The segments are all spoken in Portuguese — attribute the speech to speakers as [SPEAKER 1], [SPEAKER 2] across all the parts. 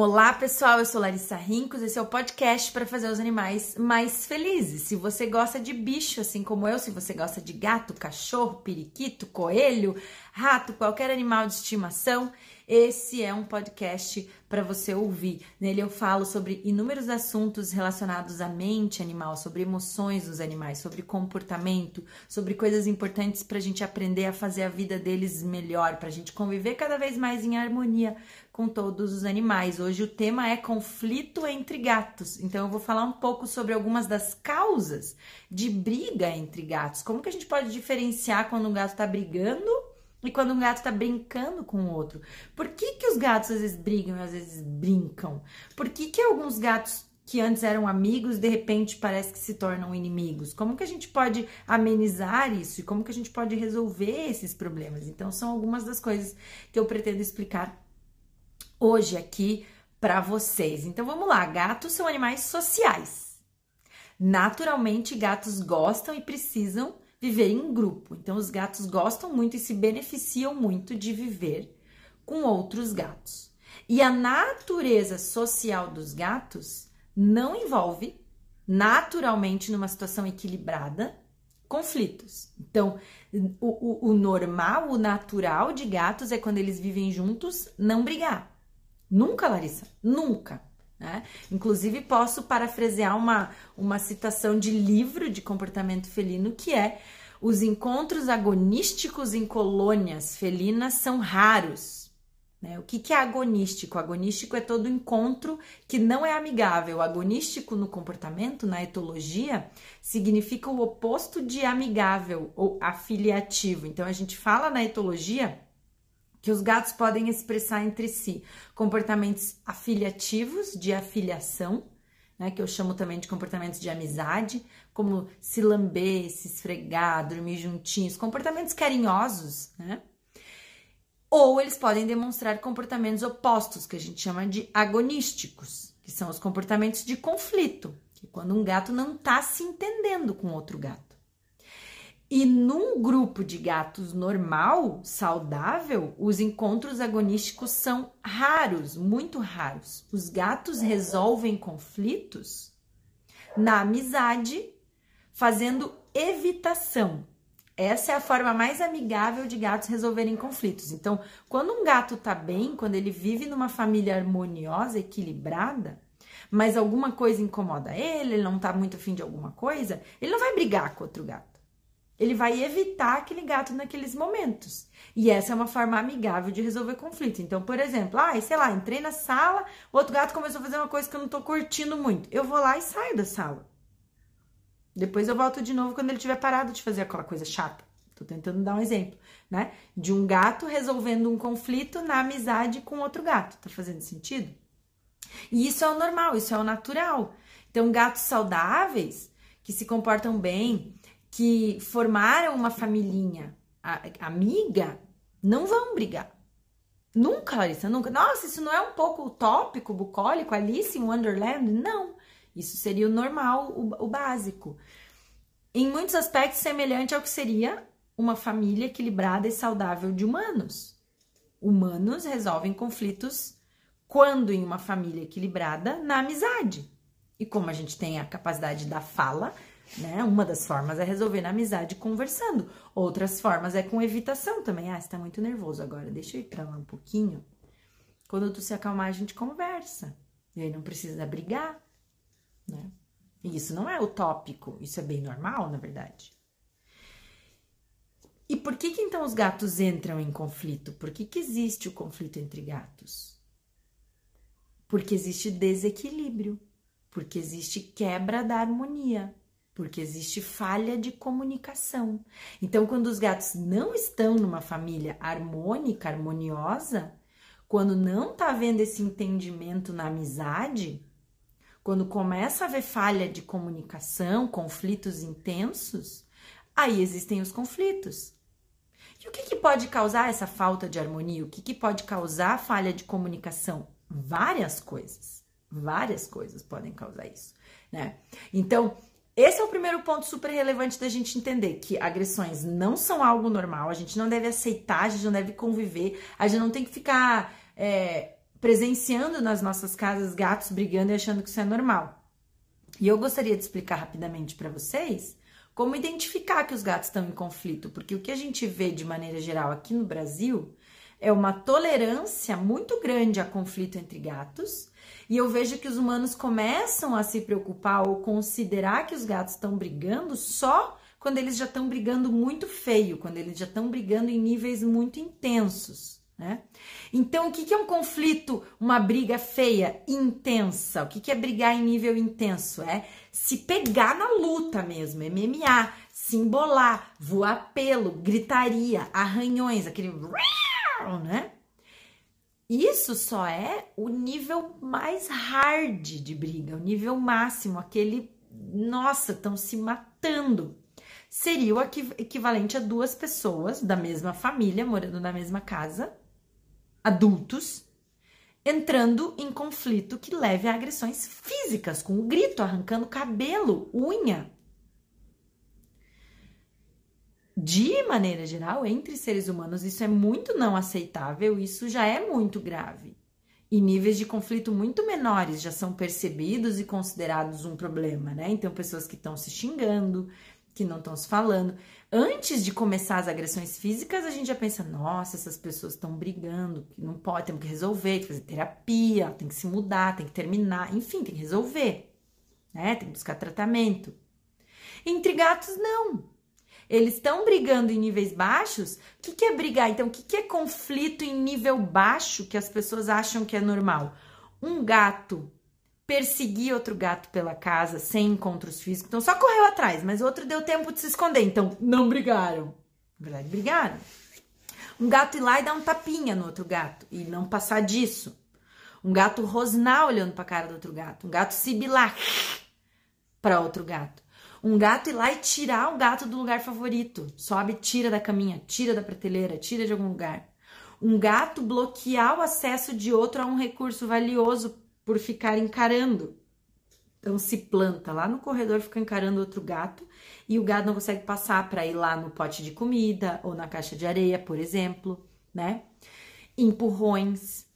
[SPEAKER 1] Olá pessoal, eu sou Larissa Rincos, esse é o podcast para fazer os animais mais felizes. Se você gosta de bicho, assim como eu, se você gosta de gato, cachorro, periquito, coelho, rato, qualquer animal de estimação, esse é um podcast para você ouvir. Nele eu falo sobre inúmeros assuntos relacionados à mente animal, sobre emoções dos animais, sobre comportamento, sobre coisas importantes para a gente aprender a fazer a vida deles melhor, para a gente conviver cada vez mais em harmonia com todos os animais. Hoje o tema é conflito entre gatos. Então eu vou falar um pouco sobre algumas das causas de briga entre gatos. Como que a gente pode diferenciar quando um gato está brigando e quando um gato tá brincando com o outro. Por que, que os gatos às vezes brigam e às vezes brincam? Por que, que alguns gatos que antes eram amigos, de repente parece que se tornam inimigos? Como que a gente pode amenizar isso e como que a gente pode resolver esses problemas? Então, são algumas das coisas que eu pretendo explicar hoje aqui para vocês. Então, vamos lá. Gatos são animais sociais. Naturalmente, gatos gostam e precisam viver em grupo. Então, os gatos gostam muito e se beneficiam muito de viver com outros gatos. E a natureza social dos gatos não envolve, naturalmente, numa situação equilibrada, conflitos. Então, o, o, o normal, o natural de gatos é quando eles vivem juntos, não brigar. Nunca, Larissa, nunca. Né? Inclusive, posso parafrasear uma, uma citação de livro de comportamento felino que é: os encontros agonísticos em colônias felinas são raros. Né? O que, que é agonístico? Agonístico é todo encontro que não é amigável. Agonístico no comportamento, na etologia, significa o oposto de amigável ou afiliativo. Então, a gente fala na etologia que os gatos podem expressar entre si comportamentos afiliativos, de afiliação, né, que eu chamo também de comportamentos de amizade, como se lamber, se esfregar, dormir juntinhos, comportamentos carinhosos, né? Ou eles podem demonstrar comportamentos opostos, que a gente chama de agonísticos, que são os comportamentos de conflito, que é quando um gato não está se entendendo com outro gato. E num grupo de gatos normal, saudável, os encontros agonísticos são raros, muito raros. Os gatos resolvem conflitos na amizade, fazendo evitação. Essa é a forma mais amigável de gatos resolverem conflitos. Então, quando um gato tá bem, quando ele vive numa família harmoniosa, equilibrada, mas alguma coisa incomoda ele, ele não tá muito afim de alguma coisa, ele não vai brigar com outro gato. Ele vai evitar aquele gato naqueles momentos. E essa é uma forma amigável de resolver conflito. Então, por exemplo, ah, sei lá, entrei na sala, o outro gato começou a fazer uma coisa que eu não tô curtindo muito. Eu vou lá e saio da sala. Depois eu volto de novo quando ele tiver parado de fazer aquela coisa chata. Tô tentando dar um exemplo, né? De um gato resolvendo um conflito na amizade com outro gato. Tá fazendo sentido? E isso é o normal, isso é o natural. Então, gatos saudáveis, que se comportam bem, que formaram uma familhinha amiga não vão brigar. Nunca, Larissa, nunca. Nossa, isso não é um pouco utópico, bucólico, Alice em Wonderland? Não. Isso seria o normal, o, o básico. Em muitos aspectos, semelhante ao que seria uma família equilibrada e saudável de humanos. Humanos resolvem conflitos quando em uma família equilibrada na amizade. E como a gente tem a capacidade da fala, né? Uma das formas é resolver na amizade conversando. Outras formas é com evitação também. Ah, você tá muito nervoso agora, deixa eu ir pra lá um pouquinho. Quando tu se acalmar, a gente conversa. E aí não precisa brigar, né? E isso não é utópico, isso é bem normal, na verdade. E por que que então os gatos entram em conflito? Por que que existe o conflito entre gatos? Porque existe desequilíbrio, porque existe quebra da harmonia porque existe falha de comunicação. Então, quando os gatos não estão numa família harmônica, harmoniosa, quando não tá havendo esse entendimento na amizade, quando começa a haver falha de comunicação, conflitos intensos, aí existem os conflitos. E o que, que pode causar essa falta de harmonia? O que, que pode causar falha de comunicação? Várias coisas. Várias coisas podem causar isso, né? Então, esse é o primeiro ponto super relevante da gente entender que agressões não são algo normal, a gente não deve aceitar, a gente não deve conviver, a gente não tem que ficar é, presenciando nas nossas casas gatos brigando e achando que isso é normal. E eu gostaria de explicar rapidamente para vocês como identificar que os gatos estão em conflito, porque o que a gente vê de maneira geral aqui no Brasil é uma tolerância muito grande a conflito entre gatos, e eu vejo que os humanos começam a se preocupar ou considerar que os gatos estão brigando só quando eles já estão brigando muito feio, quando eles já estão brigando em níveis muito intensos. Né? Então, o que, é um conflito, uma briga feia, intensa? O que, é brigar em nível intenso? É se pegar na luta mesmo, MMA, se embolar, voar pelo, gritaria, arranhões, aquele. Né? Isso só é o nível mais hard de briga, o nível máximo, aquele. Nossa, estão se matando. Seria o equivalente a duas pessoas da mesma família morando na mesma casa adultos entrando em conflito que leve a agressões físicas, com um grito, arrancando cabelo, unha. De maneira geral, entre seres humanos, isso é muito não aceitável, isso já é muito grave. E níveis de conflito muito menores já são percebidos e considerados um problema, né? Então, pessoas que estão se xingando, que não estão se falando. Antes de começar as agressões físicas, a gente já pensa: nossa, essas pessoas estão brigando, não pode, temos que resolver, tem que fazer terapia, tem que se mudar, tem que terminar, enfim, tem que resolver, né? Tem que buscar tratamento. Entre gatos, não. Eles estão brigando em níveis baixos. O que, que é brigar? Então, o que, que é conflito em nível baixo que as pessoas acham que é normal? Um gato perseguir outro gato pela casa sem encontros físicos. Então só correu atrás, mas o outro deu tempo de se esconder. Então não brigaram. Na verdade, brigaram. Um gato ir lá e dar um tapinha no outro gato e não passar disso. Um gato rosnar olhando para a cara do outro gato. Um gato sibilar para outro gato. Um gato ir lá e tirar o gato do lugar favorito. Sobe, tira da caminha, tira da prateleira, tira de algum lugar. Um gato bloquear o acesso de outro a um recurso valioso por ficar encarando. Então se planta lá no corredor, fica encarando outro gato e o gato não consegue passar para ir lá no pote de comida ou na caixa de areia, por exemplo, né? Empurrões,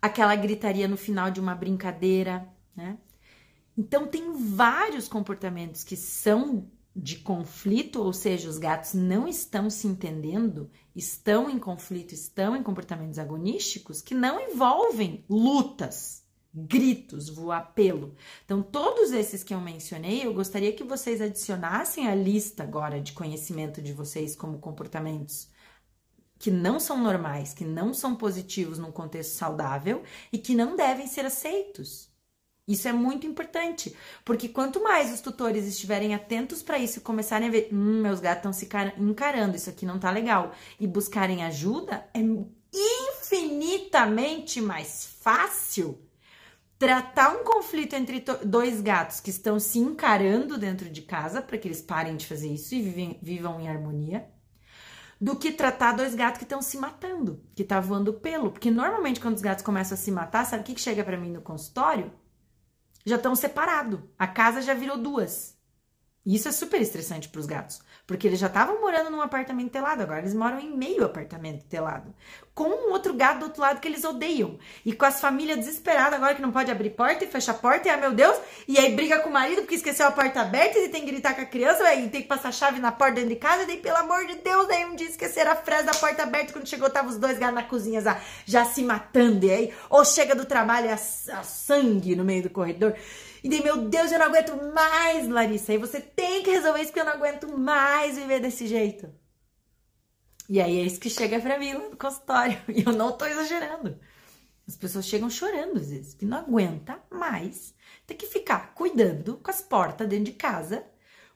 [SPEAKER 1] aquela gritaria no final de uma brincadeira, né? Então tem vários comportamentos que são de conflito, ou seja, os gatos não estão se entendendo, estão em conflito, estão em comportamentos agonísticos que não envolvem lutas, gritos, voar pelo. Então, todos esses que eu mencionei, eu gostaria que vocês adicionassem a lista agora de conhecimento de vocês como comportamentos que não são normais, que não são positivos num contexto saudável e que não devem ser aceitos. Isso é muito importante, porque quanto mais os tutores estiverem atentos para isso e começarem a ver, hum, meus gatos estão se encarando, isso aqui não tá legal, e buscarem ajuda, é infinitamente mais fácil tratar um conflito entre dois gatos que estão se encarando dentro de casa para que eles parem de fazer isso e vivem, vivam em harmonia, do que tratar dois gatos que estão se matando, que tá voando pelo, porque normalmente quando os gatos começam a se matar, sabe o que, que chega para mim no consultório? Já estão separados, a casa já virou duas. E isso é super estressante para os gatos, porque eles já estavam morando num apartamento telado, agora eles moram em meio apartamento telado, com um outro gato do outro lado que eles odeiam, e com as famílias desesperadas agora que não pode abrir porta e fechar a porta, e ah, meu Deus, e aí briga com o marido porque esqueceu a porta aberta e tem que gritar com a criança, e tem que passar chave na porta dentro de casa, e daí, pelo amor de Deus, aí um dia esqueceram a fresa da porta aberta, quando chegou tava os dois gatos na cozinha já, já se matando, e aí, ou chega do trabalho, a, a sangue no meio do corredor, e daí, meu Deus, eu não aguento mais, Larissa. E você tem que resolver isso porque eu não aguento mais viver desse jeito. E aí é isso que chega pra mim no consultório. E eu não tô exagerando. As pessoas chegam chorando às vezes, que não aguenta mais ter que ficar cuidando com as portas dentro de casa,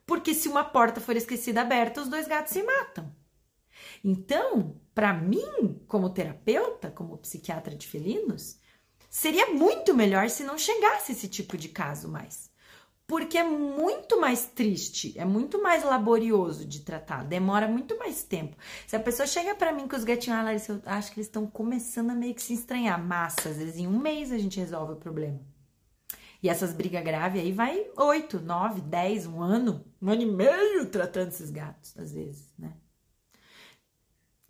[SPEAKER 1] porque se uma porta for esquecida aberta, os dois gatos se matam. Então, para mim, como terapeuta, como psiquiatra de felinos, Seria muito melhor se não chegasse esse tipo de caso mais. Porque é muito mais triste, é muito mais laborioso de tratar, demora muito mais tempo. Se a pessoa chega para mim com os gatinhos, ah, Larissa, eu acho que eles estão começando a meio que se estranhar. Massa, às vezes em um mês a gente resolve o problema. E essas brigas graves aí vai oito, nove, dez, um ano, um ano e meio tratando esses gatos, às vezes, né?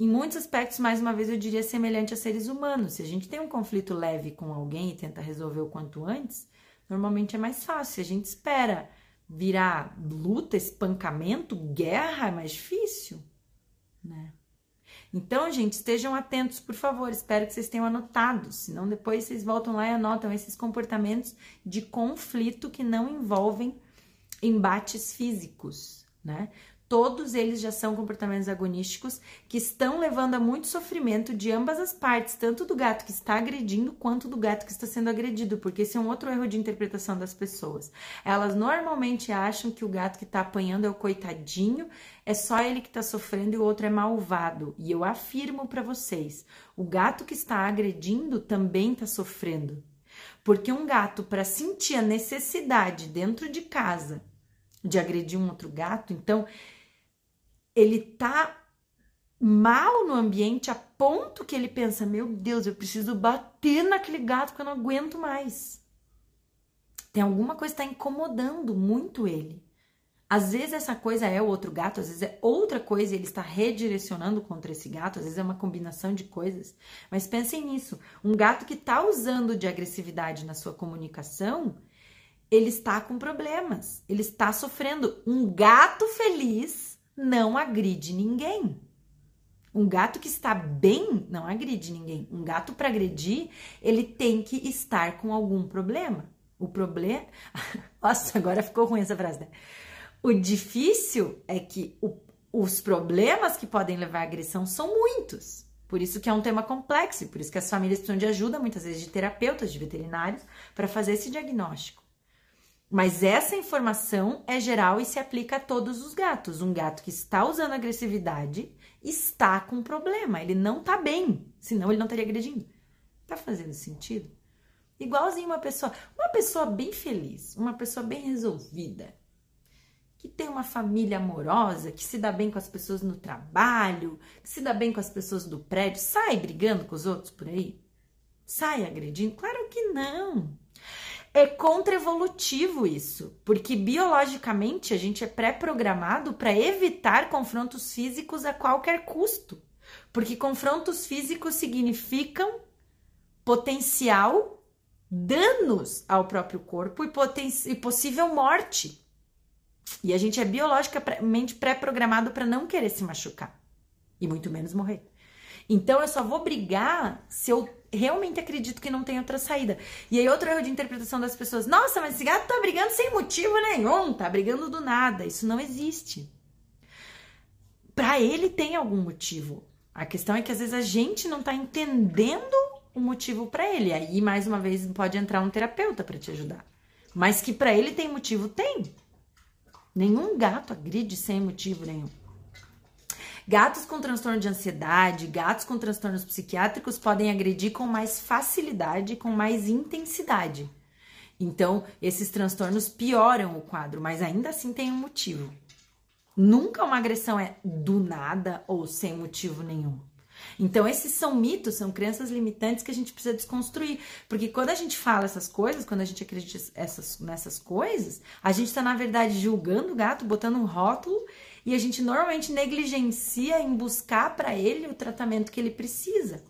[SPEAKER 1] Em muitos aspectos, mais uma vez, eu diria semelhante a seres humanos. Se a gente tem um conflito leve com alguém e tenta resolver o quanto antes, normalmente é mais fácil. Se a gente espera virar luta, espancamento, guerra, é mais difícil, né? Então, gente, estejam atentos, por favor. Espero que vocês tenham anotado, senão depois vocês voltam lá e anotam esses comportamentos de conflito que não envolvem embates físicos, né? Todos eles já são comportamentos agonísticos que estão levando a muito sofrimento de ambas as partes, tanto do gato que está agredindo quanto do gato que está sendo agredido, porque esse é um outro erro de interpretação das pessoas. Elas normalmente acham que o gato que está apanhando é o coitadinho, é só ele que está sofrendo e o outro é malvado. E eu afirmo para vocês: o gato que está agredindo também está sofrendo. Porque um gato, para sentir a necessidade dentro de casa de agredir um outro gato, então ele tá mal no ambiente a ponto que ele pensa: meu Deus, eu preciso bater naquele gato porque eu não aguento mais. Tem alguma coisa que está incomodando muito ele. Às vezes essa coisa é o outro gato, às vezes é outra coisa e ele está redirecionando contra esse gato, às vezes é uma combinação de coisas. Mas pensem nisso: um gato que está usando de agressividade na sua comunicação, ele está com problemas, ele está sofrendo. Um gato feliz não agride ninguém. Um gato que está bem não agride ninguém. Um gato para agredir, ele tem que estar com algum problema. O problema. Nossa, agora ficou ruim essa frase, né? O difícil é que o, os problemas que podem levar à agressão são muitos. Por isso que é um tema complexo, por isso que as famílias precisam de ajuda, muitas vezes, de terapeutas, de veterinários, para fazer esse diagnóstico. Mas essa informação é geral e se aplica a todos os gatos. Um gato que está usando agressividade está com problema, ele não está bem, senão ele não estaria agredindo. Tá fazendo sentido? Igualzinho uma pessoa, uma pessoa bem feliz, uma pessoa bem resolvida, que tem uma família amorosa, que se dá bem com as pessoas no trabalho, que se dá bem com as pessoas do prédio, sai brigando com os outros por aí? Sai agredindo? Claro que não. É contra-evolutivo isso, porque biologicamente a gente é pré-programado para evitar confrontos físicos a qualquer custo. Porque confrontos físicos significam potencial danos ao próprio corpo e, e possível morte. E a gente é biologicamente pré-programado para não querer se machucar e muito menos morrer. Então eu só vou brigar se eu realmente acredito que não tem outra saída. E aí, outro erro de interpretação das pessoas: nossa, mas esse gato tá brigando sem motivo nenhum, tá brigando do nada. Isso não existe. Para ele tem algum motivo. A questão é que às vezes a gente não tá entendendo o motivo para ele. Aí, mais uma vez, pode entrar um terapeuta para te ajudar. Mas que para ele tem motivo, tem. Nenhum gato agride sem motivo nenhum. Gatos com transtorno de ansiedade, gatos com transtornos psiquiátricos podem agredir com mais facilidade, com mais intensidade. Então, esses transtornos pioram o quadro, mas ainda assim tem um motivo. Nunca uma agressão é do nada ou sem motivo nenhum. Então, esses são mitos, são crenças limitantes que a gente precisa desconstruir. Porque quando a gente fala essas coisas, quando a gente acredita essas, nessas coisas, a gente está, na verdade, julgando o gato, botando um rótulo e a gente normalmente negligencia em buscar para ele o tratamento que ele precisa.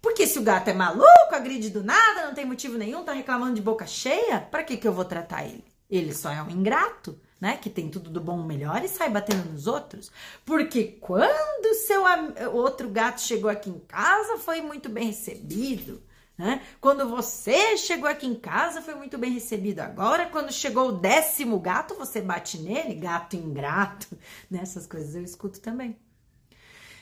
[SPEAKER 1] Porque se o gato é maluco, agride do nada, não tem motivo nenhum, tá reclamando de boca cheia, para que que eu vou tratar ele? Ele só é um ingrato, né? Que tem tudo do bom melhor e sai batendo nos outros. Porque quando seu outro gato chegou aqui em casa, foi muito bem recebido. Né? Quando você chegou aqui em casa, foi muito bem recebido. Agora, quando chegou o décimo gato, você bate nele, gato ingrato. Nessas né? coisas eu escuto também.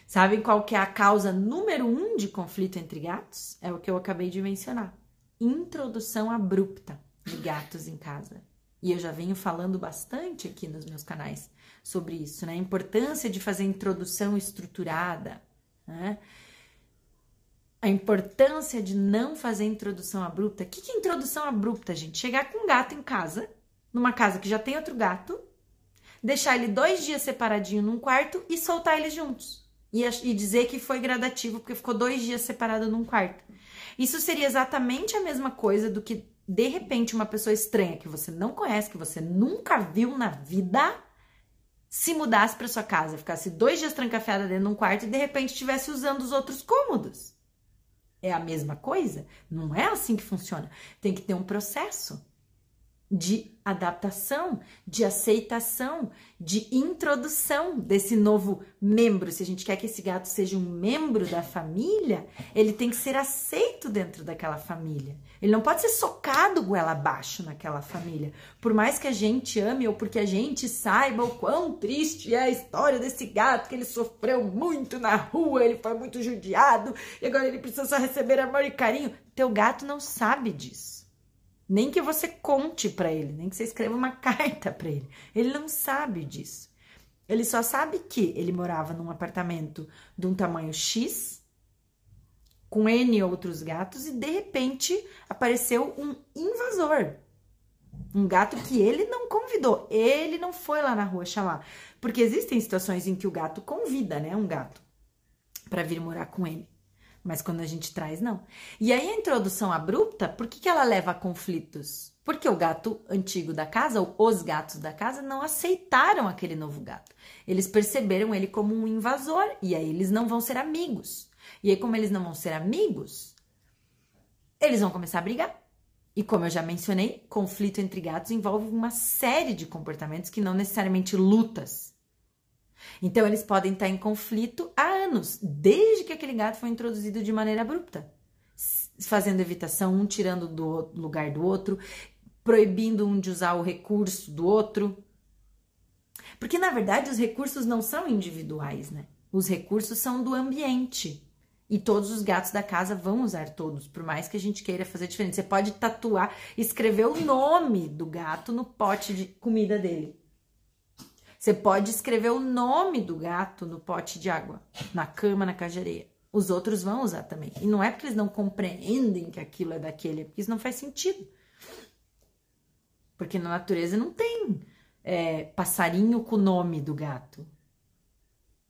[SPEAKER 1] Sabem qual que é a causa número um de conflito entre gatos? É o que eu acabei de mencionar: introdução abrupta de gatos em casa. E eu já venho falando bastante aqui nos meus canais sobre isso, né? A importância de fazer introdução estruturada, né? A importância de não fazer introdução abrupta. O que, que é introdução abrupta, gente? Chegar com um gato em casa, numa casa que já tem outro gato, deixar ele dois dias separadinho num quarto e soltar eles juntos. E, e dizer que foi gradativo, porque ficou dois dias separado num quarto. Isso seria exatamente a mesma coisa do que, de repente, uma pessoa estranha que você não conhece, que você nunca viu na vida, se mudasse para sua casa, ficasse dois dias trancafiada dentro de um quarto e de repente estivesse usando os outros cômodos. É a mesma coisa? Não é assim que funciona. Tem que ter um processo de adaptação, de aceitação, de introdução desse novo membro. Se a gente quer que esse gato seja um membro da família, ele tem que ser aceito dentro daquela família. Ele não pode ser socado goela abaixo naquela família. Por mais que a gente ame ou porque a gente saiba o quão triste é a história desse gato, que ele sofreu muito na rua, ele foi muito judiado e agora ele precisa só receber amor e carinho. Teu gato não sabe disso. Nem que você conte para ele, nem que você escreva uma carta para ele. Ele não sabe disso. Ele só sabe que ele morava num apartamento de um tamanho X, com N outros gatos, e de repente apareceu um invasor. Um gato que ele não convidou. Ele não foi lá na rua chamar. Porque existem situações em que o gato convida, né? Um gato para vir morar com ele. Mas quando a gente traz, não. E aí a introdução abrupta, por que, que ela leva a conflitos? Porque o gato antigo da casa, ou os gatos da casa, não aceitaram aquele novo gato. Eles perceberam ele como um invasor e aí eles não vão ser amigos. E aí, como eles não vão ser amigos, eles vão começar a brigar. E como eu já mencionei, conflito entre gatos envolve uma série de comportamentos que não necessariamente lutas. Então, eles podem estar em conflito há anos, desde que aquele gato foi introduzido de maneira abrupta, fazendo evitação, um tirando do lugar do outro, proibindo um de usar o recurso do outro. Porque, na verdade, os recursos não são individuais, né? Os recursos são do ambiente. E todos os gatos da casa vão usar todos, por mais que a gente queira fazer diferente. Você pode tatuar, escrever o nome do gato no pote de comida dele. Você pode escrever o nome do gato no pote de água, na cama, na cajareia. Os outros vão usar também. E não é porque eles não compreendem que aquilo é daquele, é porque isso não faz sentido. Porque na natureza não tem é, passarinho com o nome do gato.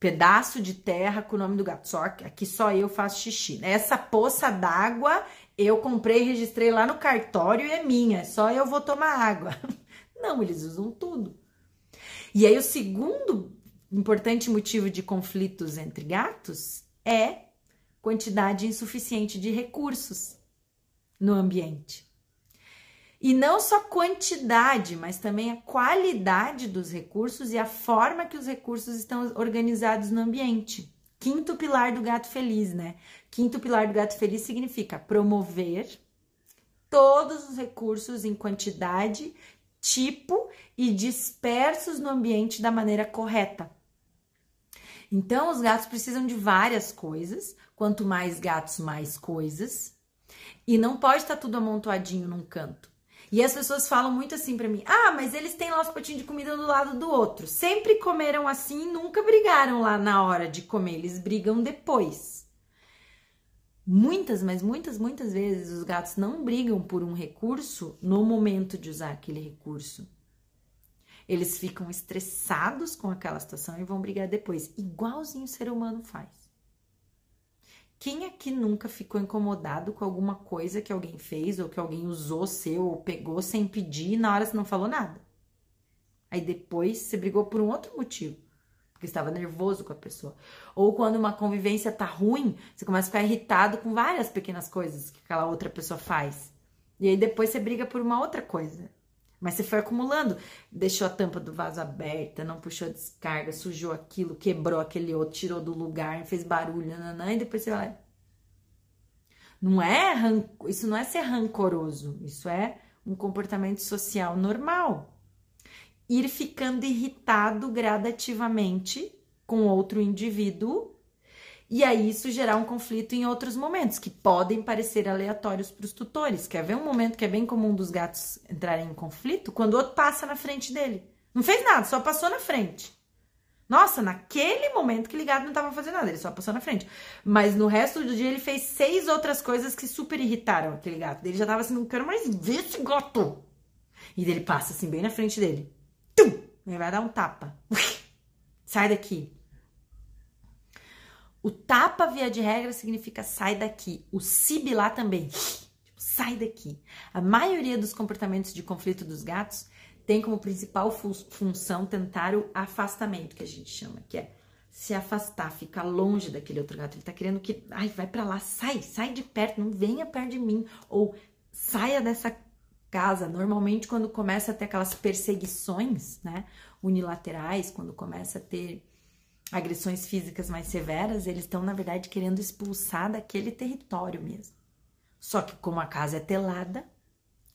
[SPEAKER 1] Pedaço de terra com o nome do gato. Só que aqui só eu faço xixi. Essa poça d'água eu comprei e registrei lá no cartório e é minha. Só eu vou tomar água. Não, eles usam tudo. E aí, o segundo importante motivo de conflitos entre gatos é quantidade insuficiente de recursos no ambiente. E não só quantidade, mas também a qualidade dos recursos e a forma que os recursos estão organizados no ambiente. Quinto pilar do gato feliz, né? Quinto pilar do gato feliz significa promover todos os recursos em quantidade tipo e dispersos no ambiente da maneira correta. Então, os gatos precisam de várias coisas. Quanto mais gatos, mais coisas. E não pode estar tudo amontoadinho num canto. E as pessoas falam muito assim para mim: ah, mas eles têm lá os potinhos de comida do lado do outro. Sempre comeram assim e nunca brigaram lá na hora de comer. Eles brigam depois. Muitas, mas muitas, muitas vezes os gatos não brigam por um recurso no momento de usar aquele recurso. Eles ficam estressados com aquela situação e vão brigar depois, igualzinho o ser humano faz. Quem aqui nunca ficou incomodado com alguma coisa que alguém fez ou que alguém usou seu ou pegou sem pedir e na hora você não falou nada? Aí depois você brigou por um outro motivo porque estava nervoso com a pessoa. Ou quando uma convivência tá ruim, você começa a ficar irritado com várias pequenas coisas que aquela outra pessoa faz. E aí depois você briga por uma outra coisa. Mas você foi acumulando, deixou a tampa do vaso aberta, não puxou a descarga, sujou aquilo, quebrou aquele outro, tirou do lugar, fez barulho, nananã, e depois você vai. Não é isso não é ser rancoroso, isso é um comportamento social normal ir ficando irritado gradativamente com outro indivíduo e aí isso gerar um conflito em outros momentos que podem parecer aleatórios para os tutores. Quer ver um momento que é bem comum dos gatos entrarem em conflito? Quando o outro passa na frente dele. Não fez nada, só passou na frente. Nossa, naquele momento que o gato não estava fazendo nada, ele só passou na frente. Mas no resto do dia ele fez seis outras coisas que super irritaram aquele gato. Ele já tava assim, não quero mais ver esse gato. E ele passa assim, bem na frente dele. Tum! Ele vai dar um tapa. Sai daqui. O tapa, via de regra, significa sai daqui. O sibilar também. Tipo, sai daqui. A maioria dos comportamentos de conflito dos gatos tem como principal função tentar o afastamento, que a gente chama, que é se afastar, ficar longe daquele outro gato. Ele tá querendo que, ai, vai para lá, sai, sai de perto, não venha perto de mim, ou saia dessa casa. Normalmente, quando começa a ter aquelas perseguições, né, unilaterais, quando começa a ter agressões físicas mais severas, eles estão, na verdade, querendo expulsar daquele território mesmo. Só que, como a casa é telada,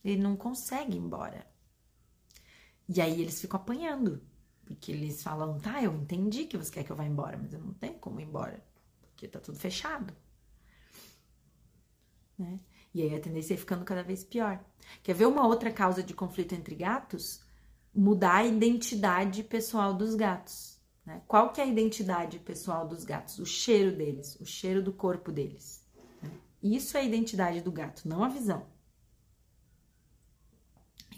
[SPEAKER 1] ele não consegue ir embora. E aí eles ficam apanhando. Porque eles falam, tá, eu entendi que você quer que eu vá embora, mas eu não tenho como ir embora. Porque tá tudo fechado. Né? E aí a tendência é ficando cada vez pior. Quer ver uma outra causa de conflito entre gatos? Mudar a identidade pessoal dos gatos. Né? Qual que é a identidade pessoal dos gatos? O cheiro deles, o cheiro do corpo deles. Né? Isso é a identidade do gato, não a visão.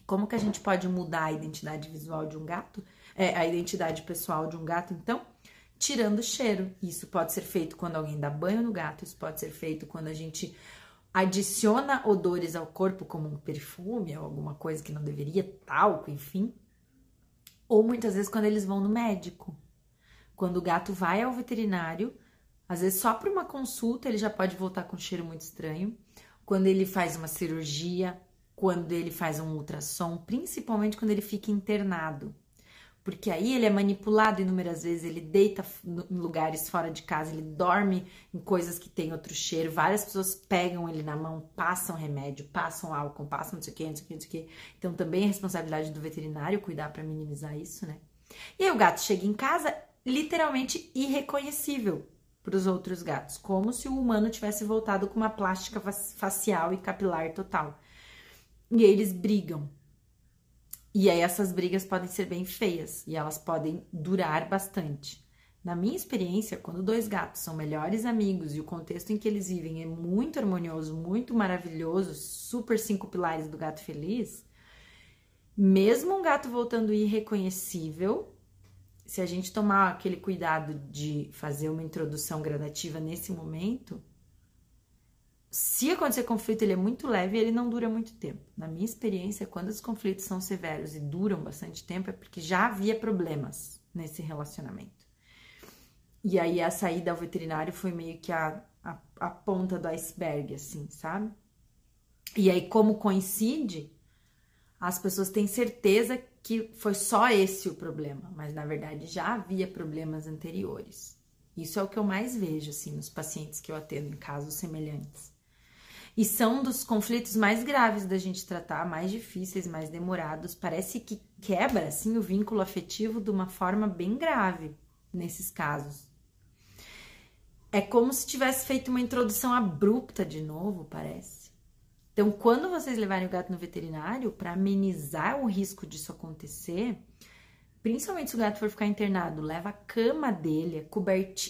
[SPEAKER 1] Como que a gente pode mudar a identidade visual de um gato? É, a identidade pessoal de um gato, então? Tirando o cheiro. Isso pode ser feito quando alguém dá banho no gato, isso pode ser feito quando a gente adiciona odores ao corpo, como um perfume ou alguma coisa que não deveria, talco, enfim. Ou muitas vezes quando eles vão no médico. Quando o gato vai ao veterinário, às vezes só para uma consulta ele já pode voltar com um cheiro muito estranho. Quando ele faz uma cirurgia, quando ele faz um ultrassom, principalmente quando ele fica internado. Porque aí ele é manipulado inúmeras vezes, ele deita em lugares fora de casa, ele dorme em coisas que tem outro cheiro. Várias pessoas pegam ele na mão, passam remédio, passam álcool, passam não sei o que, não sei o que, não sei o que. Então também é responsabilidade do veterinário cuidar para minimizar isso, né? E aí o gato chega em casa literalmente irreconhecível para os outros gatos, como se o humano tivesse voltado com uma plástica facial e capilar total e eles brigam. E aí essas brigas podem ser bem feias e elas podem durar bastante. Na minha experiência, quando dois gatos são melhores amigos e o contexto em que eles vivem é muito harmonioso, muito maravilhoso, super cinco pilares do gato feliz, mesmo um gato voltando irreconhecível, se a gente tomar aquele cuidado de fazer uma introdução gradativa nesse momento, se acontecer conflito, ele é muito leve e ele não dura muito tempo. Na minha experiência, quando os conflitos são severos e duram bastante tempo, é porque já havia problemas nesse relacionamento. E aí a saída ao veterinário foi meio que a, a, a ponta do iceberg, assim, sabe? E aí, como coincide, as pessoas têm certeza que foi só esse o problema, mas na verdade já havia problemas anteriores. Isso é o que eu mais vejo, assim, nos pacientes que eu atendo em casos semelhantes. E são dos conflitos mais graves da gente tratar, mais difíceis, mais demorados. Parece que quebra assim o vínculo afetivo de uma forma bem grave nesses casos. É como se tivesse feito uma introdução abrupta de novo, parece. Então, quando vocês levarem o gato no veterinário, para amenizar o risco disso acontecer, Principalmente se o gato for ficar internado, leva a cama dele,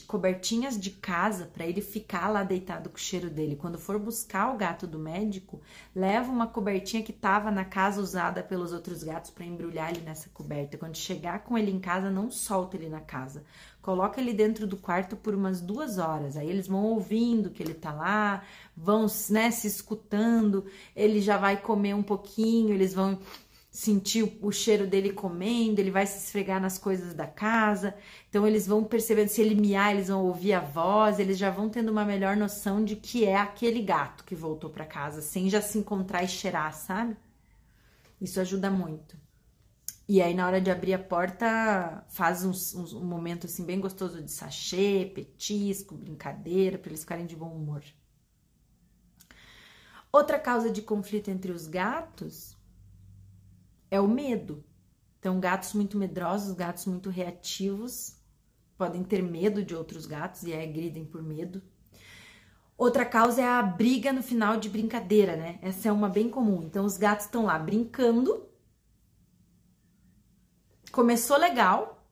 [SPEAKER 1] cobertinhas de casa para ele ficar lá deitado com o cheiro dele. Quando for buscar o gato do médico, leva uma cobertinha que estava na casa usada pelos outros gatos para embrulhar ele nessa coberta. Quando chegar com ele em casa, não solta ele na casa. Coloca ele dentro do quarto por umas duas horas. Aí eles vão ouvindo que ele tá lá, vão né, se escutando. Ele já vai comer um pouquinho, eles vão sentir o cheiro dele comendo, ele vai se esfregar nas coisas da casa. Então eles vão percebendo se ele miar, eles vão ouvir a voz, eles já vão tendo uma melhor noção de que é aquele gato que voltou para casa, sem já se encontrar e cheirar, sabe? Isso ajuda muito. E aí na hora de abrir a porta, faz um, momento assim bem gostoso de sachê, petisco, brincadeira, para eles ficarem de bom humor. Outra causa de conflito entre os gatos é o medo. Então, gatos muito medrosos, gatos muito reativos, podem ter medo de outros gatos e agridem por medo. Outra causa é a briga no final de brincadeira, né? Essa é uma bem comum. Então, os gatos estão lá brincando. Começou legal.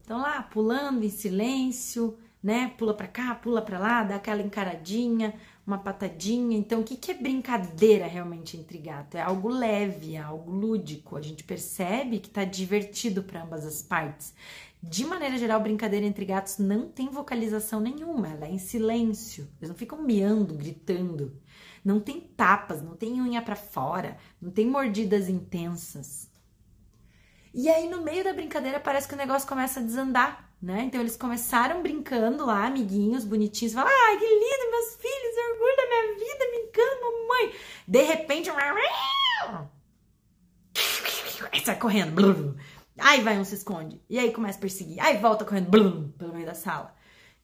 [SPEAKER 1] Estão lá pulando em silêncio, né? Pula para cá, pula para lá, dá aquela encaradinha, uma patadinha. Então, o que, que é brincadeira realmente entre gato? É algo leve, é algo lúdico. A gente percebe que tá divertido para ambas as partes. De maneira geral, brincadeira entre gatos não tem vocalização nenhuma, ela é em silêncio. Eles não ficam miando, gritando. Não tem tapas, não tem unha para fora, não tem mordidas intensas. E aí, no meio da brincadeira, parece que o negócio começa a desandar, né? Então, eles começaram brincando lá, amiguinhos, bonitinhos, falaram, ai, que lindo, meus filhos, orgulho da minha vida, brincando, mamãe. De repente, sai correndo, Aí vai um se esconde. E aí começa a perseguir. Aí volta correndo blum, pelo meio da sala.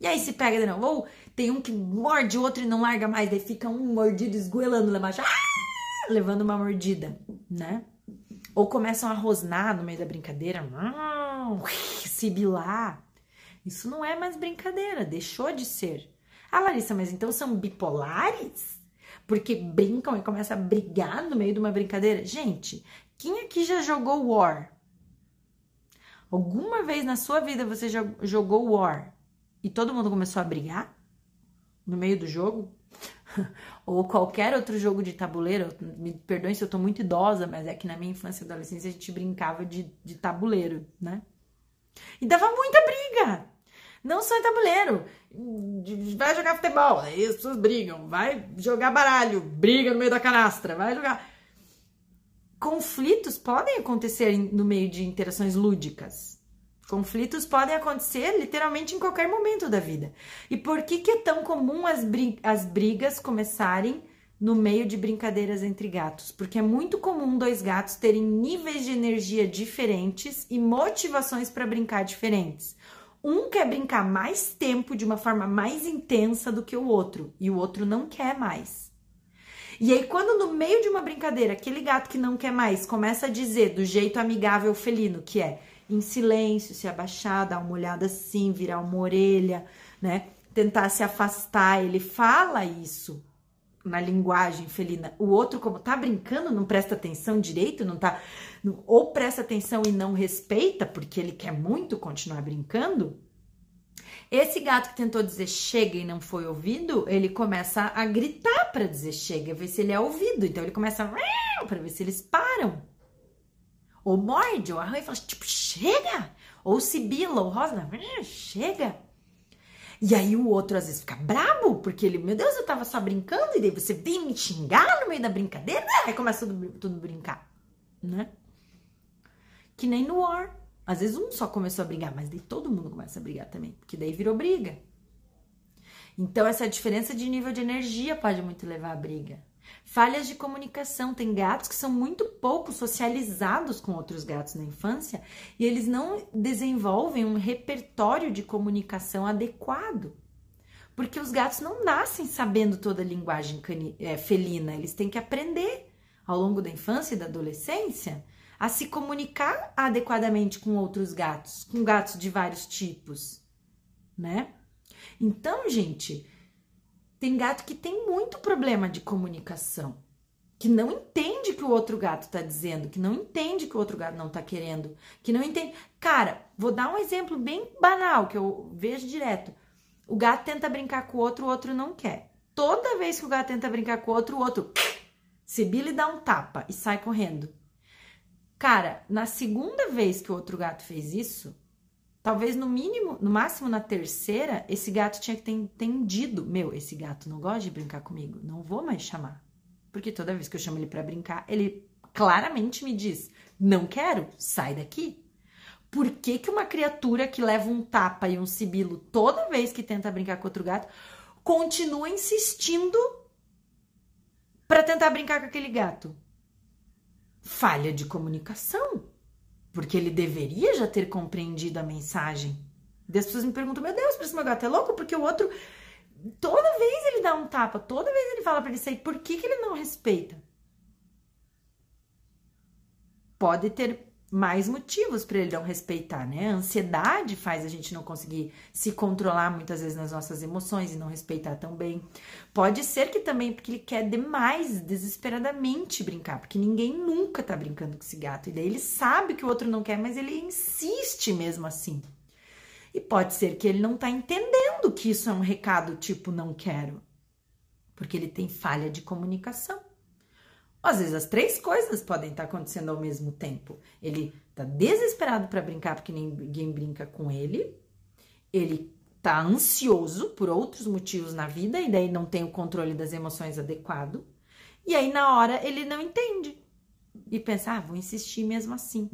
[SPEAKER 1] E aí se pega de novo. Ou tem um que morde o outro e não larga mais. Daí fica um mordido esgoelando lá embaixo. Ah! Levando uma mordida, né? Ou começam a rosnar no meio da brincadeira. Sibilar. Isso não é mais brincadeira. Deixou de ser. Ah, Larissa, mas então são bipolares? Porque brincam e começam a brigar no meio de uma brincadeira? Gente, quem aqui já jogou War? Alguma vez na sua vida você já jogou War e todo mundo começou a brigar no meio do jogo? Ou qualquer outro jogo de tabuleiro? Me perdoem se eu tô muito idosa, mas é que na minha infância e adolescência a gente brincava de, de tabuleiro, né? E dava muita briga! Não só em tabuleiro. Vai jogar futebol, aí as pessoas brigam. Vai jogar baralho, briga no meio da canastra. Vai jogar conflitos podem acontecer no meio de interações lúdicas. Conflitos podem acontecer literalmente em qualquer momento da vida. E por que, que é tão comum as, as brigas começarem no meio de brincadeiras entre gatos? Porque é muito comum dois gatos terem níveis de energia diferentes e motivações para brincar diferentes. Um quer brincar mais tempo de uma forma mais intensa do que o outro, e o outro não quer mais. E aí, quando no meio de uma brincadeira, aquele gato que não quer mais começa a dizer do jeito amigável felino, que é em silêncio, se abaixar, dar uma olhada assim, virar uma orelha, né? Tentar se afastar, ele fala isso na linguagem felina. O outro, como tá brincando, não presta atenção direito, não tá. Ou presta atenção e não respeita, porque ele quer muito continuar brincando, esse gato que tentou dizer chega e não foi ouvido, ele começa a gritar para dizer chega, ver se ele é ouvido. Então ele começa para ver se eles param. Ou morde, ou arranha e fala tipo chega. Ou sibila, ou rosa, chega. E aí o outro às vezes fica brabo, porque ele, meu Deus, eu tava só brincando, e daí você vem me xingar no meio da brincadeira, aí começa tudo, tudo brincar, né? Que nem no War. Às vezes um só começou a brigar, mas daí todo mundo começa a brigar também, porque daí virou briga. Então, essa diferença de nível de energia pode muito levar à briga. Falhas de comunicação. Tem gatos que são muito pouco socializados com outros gatos na infância e eles não desenvolvem um repertório de comunicação adequado. Porque os gatos não nascem sabendo toda a linguagem é, felina, eles têm que aprender ao longo da infância e da adolescência a se comunicar adequadamente com outros gatos, com gatos de vários tipos, né? Então, gente, tem gato que tem muito problema de comunicação, que não entende que o outro gato tá dizendo, que não entende que o outro gato não tá querendo, que não entende. Cara, vou dar um exemplo bem banal que eu vejo direto. O gato tenta brincar com o outro, o outro não quer. Toda vez que o gato tenta brincar com o outro, o outro sibila e dá um tapa e sai correndo. Cara, na segunda vez que o outro gato fez isso, talvez no mínimo, no máximo na terceira, esse gato tinha que ter entendido: meu, esse gato não gosta de brincar comigo, não vou mais chamar. Porque toda vez que eu chamo ele para brincar, ele claramente me diz: não quero, sai daqui. Por que, que uma criatura que leva um tapa e um sibilo toda vez que tenta brincar com outro gato continua insistindo para tentar brincar com aquele gato? Falha de comunicação, porque ele deveria já ter compreendido a mensagem. E as pessoas me perguntam: Meu Deus, esse meu gato é louco? Porque o outro, toda vez ele dá um tapa, toda vez ele fala para ele sair, por que, que ele não respeita? Pode ter mais motivos para ele não respeitar, né? A ansiedade faz a gente não conseguir se controlar muitas vezes nas nossas emoções e não respeitar tão bem. Pode ser que também porque ele quer demais, desesperadamente brincar, porque ninguém nunca tá brincando com esse gato. E daí ele sabe que o outro não quer, mas ele insiste mesmo assim. E pode ser que ele não tá entendendo que isso é um recado tipo não quero, porque ele tem falha de comunicação. Às vezes as três coisas podem estar acontecendo ao mesmo tempo. Ele tá desesperado para brincar porque ninguém brinca com ele. Ele tá ansioso por outros motivos na vida e daí não tem o controle das emoções adequado. E aí na hora ele não entende e pensa: "Ah, vou insistir mesmo assim".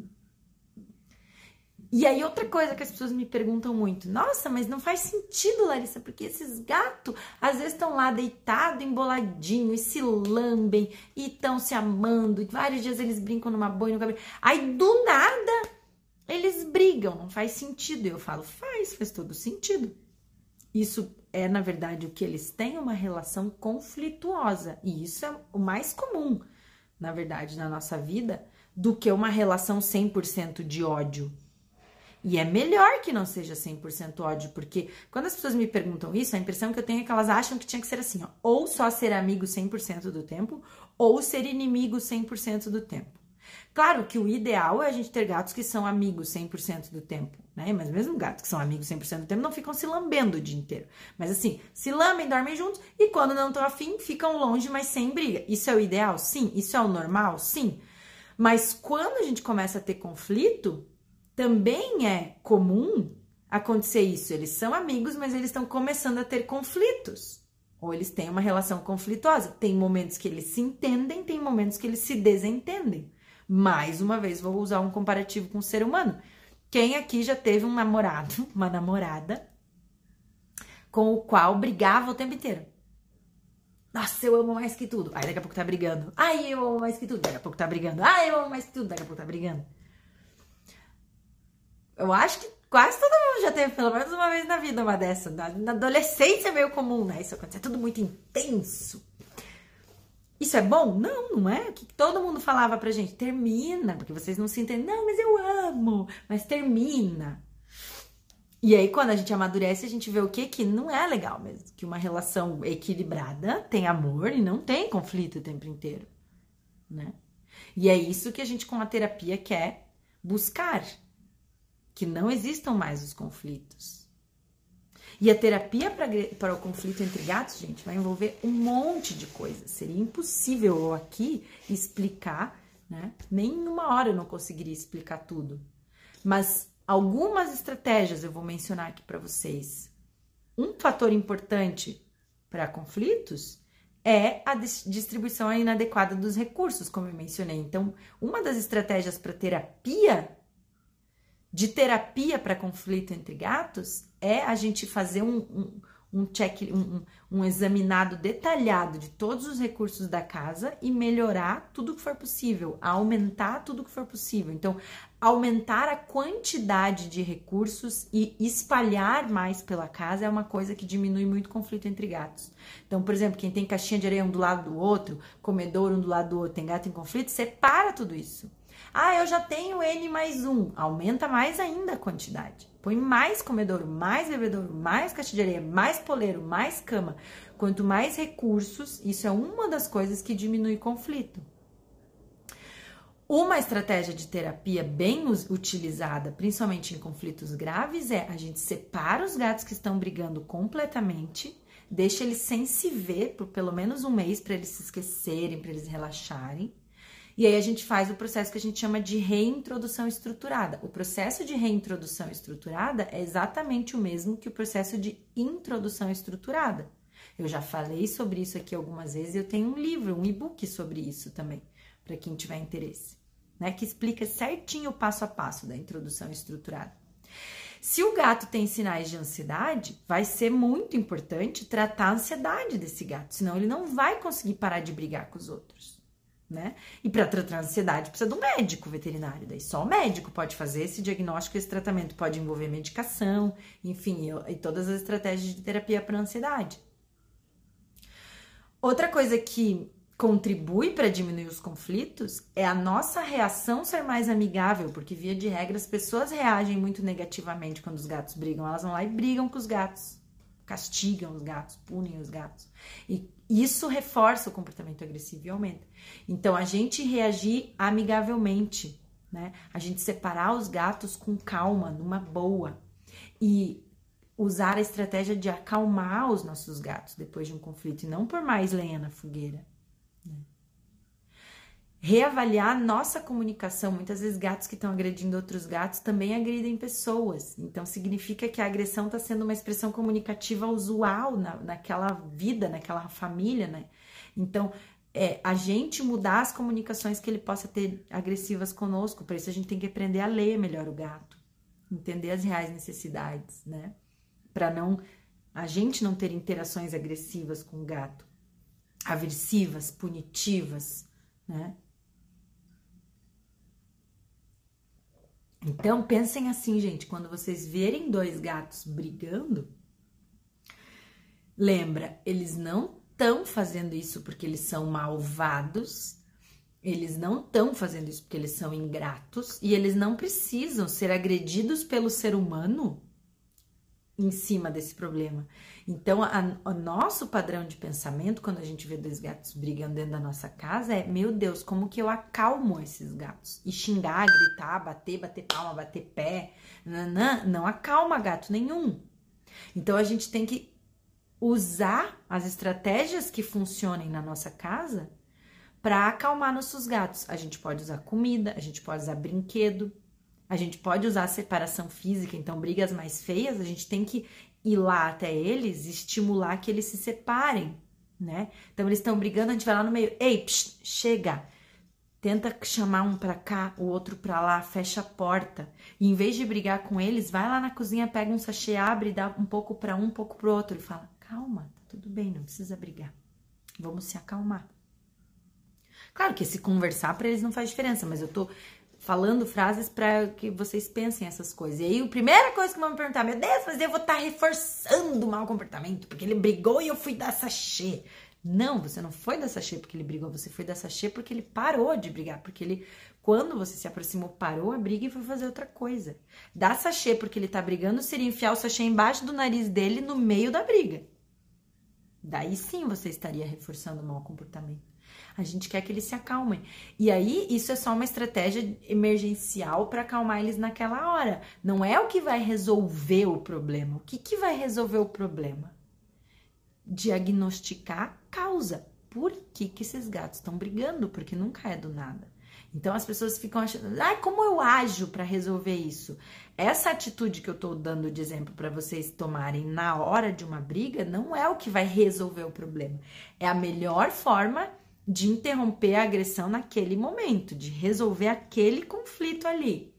[SPEAKER 1] E aí, outra coisa que as pessoas me perguntam muito: nossa, mas não faz sentido, Larissa, porque esses gatos às vezes estão lá deitados, emboladinho, e se lambem, e estão se amando, e vários dias eles brincam numa boia no cabelo. Aí, do nada, eles brigam, não faz sentido. Eu falo: faz, faz todo sentido. Isso é, na verdade, o que eles têm uma relação conflituosa, e isso é o mais comum, na verdade, na nossa vida, do que uma relação 100% de ódio. E é melhor que não seja 100% ódio, porque quando as pessoas me perguntam isso, a impressão que eu tenho é que elas acham que tinha que ser assim, ó, ou só ser amigo 100% do tempo, ou ser inimigo 100% do tempo. Claro que o ideal é a gente ter gatos que são amigos 100% do tempo, né? Mas mesmo gatos que são amigos 100% do tempo não ficam se lambendo o dia inteiro. Mas assim, se lambem, dormem juntos e quando não estão afim, ficam longe, mas sem briga. Isso é o ideal? Sim. Isso é o normal? Sim. Mas quando a gente começa a ter conflito, também é comum acontecer isso. Eles são amigos, mas eles estão começando a ter conflitos. Ou eles têm uma relação conflituosa. Tem momentos que eles se entendem, tem momentos que eles se desentendem. Mais uma vez, vou usar um comparativo com o ser humano. Quem aqui já teve um namorado, uma namorada, com o qual brigava o tempo inteiro? Nossa, eu amo mais que tudo. Aí daqui a pouco tá brigando. Ai, eu amo mais que tudo. Daqui a pouco tá brigando. Ai, eu amo mais que tudo. Daqui a pouco tá brigando. Eu acho que quase todo mundo já teve pelo menos uma vez na vida uma dessa. Na, na adolescência é meio comum, né? Isso acontecer, é tudo muito intenso. Isso é bom? Não, não é. O que todo mundo falava pra gente? Termina, porque vocês não se entendem. Não, mas eu amo, mas termina. E aí, quando a gente amadurece, a gente vê o que? Que não é legal mesmo. Que uma relação equilibrada tem amor e não tem conflito o tempo inteiro, né? E é isso que a gente, com a terapia, quer buscar que não existam mais os conflitos. E a terapia para o conflito entre gatos, gente, vai envolver um monte de coisas. Seria impossível eu aqui explicar, né? Nem em uma hora eu não conseguiria explicar tudo. Mas algumas estratégias eu vou mencionar aqui para vocês. Um fator importante para conflitos é a distribuição inadequada dos recursos, como eu mencionei. Então, uma das estratégias para terapia de terapia para conflito entre gatos é a gente fazer um, um, um check, um, um, examinado detalhado de todos os recursos da casa e melhorar tudo que for possível, aumentar tudo que for possível. Então, aumentar a quantidade de recursos e espalhar mais pela casa é uma coisa que diminui muito o conflito entre gatos. Então, por exemplo, quem tem caixinha de areia um do lado do outro, comedor um do lado do outro, tem gato em conflito, separa tudo isso. Ah, eu já tenho N mais um. Aumenta mais ainda a quantidade. Põe mais comedouro, mais bebedouro, mais caixa de areia, mais poleiro, mais cama. Quanto mais recursos, isso é uma das coisas que diminui conflito. Uma estratégia de terapia bem utilizada, principalmente em conflitos graves, é a gente separa os gatos que estão brigando completamente, deixa eles sem se ver por pelo menos um mês para eles se esquecerem, para eles relaxarem. E aí a gente faz o processo que a gente chama de reintrodução estruturada. O processo de reintrodução estruturada é exatamente o mesmo que o processo de introdução estruturada. Eu já falei sobre isso aqui algumas vezes, eu tenho um livro, um e-book sobre isso também, para quem tiver interesse, né, que explica certinho o passo a passo da introdução estruturada. Se o gato tem sinais de ansiedade, vai ser muito importante tratar a ansiedade desse gato, senão ele não vai conseguir parar de brigar com os outros né? E para tratar a ansiedade precisa do médico veterinário, daí só o médico pode fazer esse diagnóstico, esse tratamento pode envolver medicação, enfim, e, todas as estratégias de terapia para ansiedade. Outra coisa que contribui para diminuir os conflitos é a nossa reação ser mais amigável, porque via de regra as pessoas reagem muito negativamente quando os gatos brigam, elas vão lá e brigam com os gatos, castigam os gatos, punem os gatos. E isso reforça o comportamento agressivo e aumenta. Então, a gente reagir amigavelmente, né? A gente separar os gatos com calma, numa boa. E usar a estratégia de acalmar os nossos gatos depois de um conflito e não por mais lenha na fogueira. Reavaliar nossa comunicação. Muitas vezes, gatos que estão agredindo outros gatos também agredem pessoas. Então, significa que a agressão está sendo uma expressão comunicativa usual na, naquela vida, naquela família, né? Então, é, a gente mudar as comunicações que ele possa ter agressivas conosco. Para isso, a gente tem que aprender a ler melhor o gato. entender as reais necessidades, né? Para não a gente não ter interações agressivas com o gato, aversivas, punitivas, né? Então pensem assim, gente, quando vocês verem dois gatos brigando, lembra, eles não estão fazendo isso porque eles são malvados, eles não estão fazendo isso porque eles são ingratos e eles não precisam ser agredidos pelo ser humano em cima desse problema. Então, o nosso padrão de pensamento, quando a gente vê dois gatos brigando dentro da nossa casa, é: meu Deus, como que eu acalmo esses gatos? E xingar, gritar, bater, bater palma, bater pé, não, não acalma gato nenhum. Então, a gente tem que usar as estratégias que funcionem na nossa casa para acalmar nossos gatos. A gente pode usar comida, a gente pode usar brinquedo, a gente pode usar separação física, então brigas mais feias, a gente tem que ir lá até eles, estimular que eles se separem, né? Então eles estão brigando, a gente vai lá no meio, ei, psh, chega. Tenta chamar um para cá, o outro para lá, fecha a porta. E em vez de brigar com eles, vai lá na cozinha, pega um sachê, abre e dá um pouco para um, um pouco pro outro e fala: "Calma, tá tudo bem, não precisa brigar. Vamos se acalmar". Claro que se conversar para eles não faz diferença, mas eu tô falando frases para que vocês pensem essas coisas. E aí, a primeira coisa que vão me perguntar, meu Deus, mas eu vou estar tá reforçando o mau comportamento, porque ele brigou e eu fui dar sachê. Não, você não foi dar sachê porque ele brigou, você foi dar sachê porque ele parou de brigar, porque ele, quando você se aproximou, parou a briga e foi fazer outra coisa. Dar sachê porque ele tá brigando seria enfiar o sachê embaixo do nariz dele no meio da briga. Daí sim você estaria reforçando o mau comportamento. A gente quer que eles se acalmem. E aí, isso é só uma estratégia emergencial para acalmar eles naquela hora. Não é o que vai resolver o problema. O que, que vai resolver o problema? Diagnosticar causa. Por que, que esses gatos estão brigando? Porque nunca é do nada. Então as pessoas ficam achando, ah, como eu ajo para resolver isso? Essa atitude que eu estou dando de exemplo para vocês tomarem na hora de uma briga não é o que vai resolver o problema. É a melhor forma de interromper a agressão naquele momento, de resolver aquele conflito ali,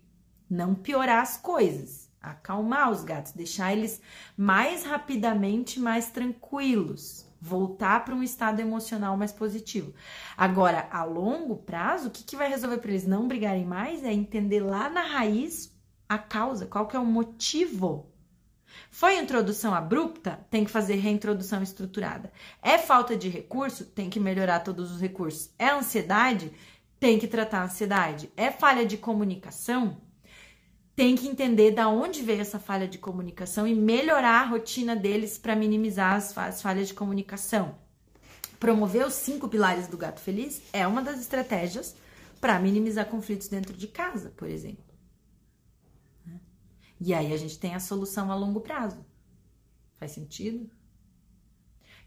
[SPEAKER 1] não piorar as coisas, acalmar os gatos, deixar eles mais rapidamente mais tranquilos, voltar para um estado emocional mais positivo. Agora, a longo prazo, o que, que vai resolver para eles não brigarem mais é entender lá na raiz a causa, qual que é o motivo foi introdução abrupta? Tem que fazer reintrodução estruturada. É falta de recurso? Tem que melhorar todos os recursos. É ansiedade? Tem que tratar a ansiedade. É falha de comunicação? Tem que entender da onde veio essa falha de comunicação e melhorar a rotina deles para minimizar as, as falhas de comunicação. Promover os cinco pilares do gato feliz é uma das estratégias para minimizar conflitos dentro de casa, por exemplo. E aí a gente tem a solução a longo prazo. Faz sentido?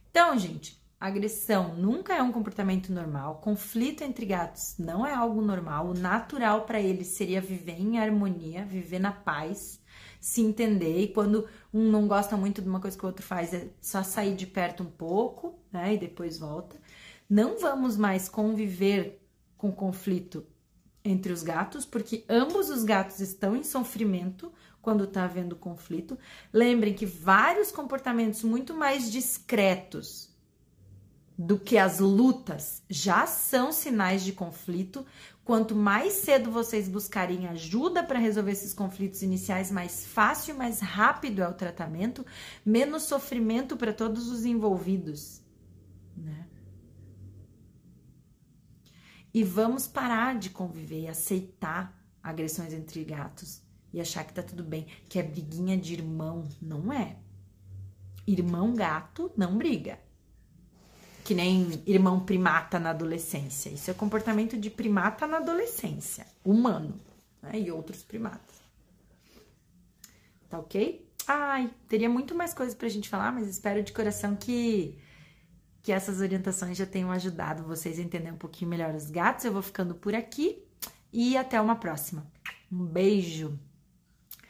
[SPEAKER 1] Então, gente, agressão nunca é um comportamento normal. Conflito entre gatos não é algo normal. O natural para eles seria viver em harmonia, viver na paz, se entender. E quando um não gosta muito de uma coisa que o outro faz, é só sair de perto um pouco, né? E depois volta. Não vamos mais conviver com conflito entre os gatos, porque ambos os gatos estão em sofrimento quando está havendo conflito. Lembrem que vários comportamentos muito mais discretos do que as lutas já são sinais de conflito. Quanto mais cedo vocês buscarem ajuda para resolver esses conflitos iniciais, mais fácil e mais rápido é o tratamento, menos sofrimento para todos os envolvidos. Né? E vamos parar de conviver e aceitar agressões entre gatos e achar que tá tudo bem, que é briguinha de irmão. Não é. Irmão gato não briga. Que nem irmão primata na adolescência. Isso é comportamento de primata na adolescência, humano, né? E outros primatas. Tá ok? Ai, teria muito mais coisas pra gente falar, mas espero de coração que que essas orientações já tenham ajudado vocês a entender um pouquinho melhor os gatos. Eu vou ficando por aqui e até uma próxima. Um beijo!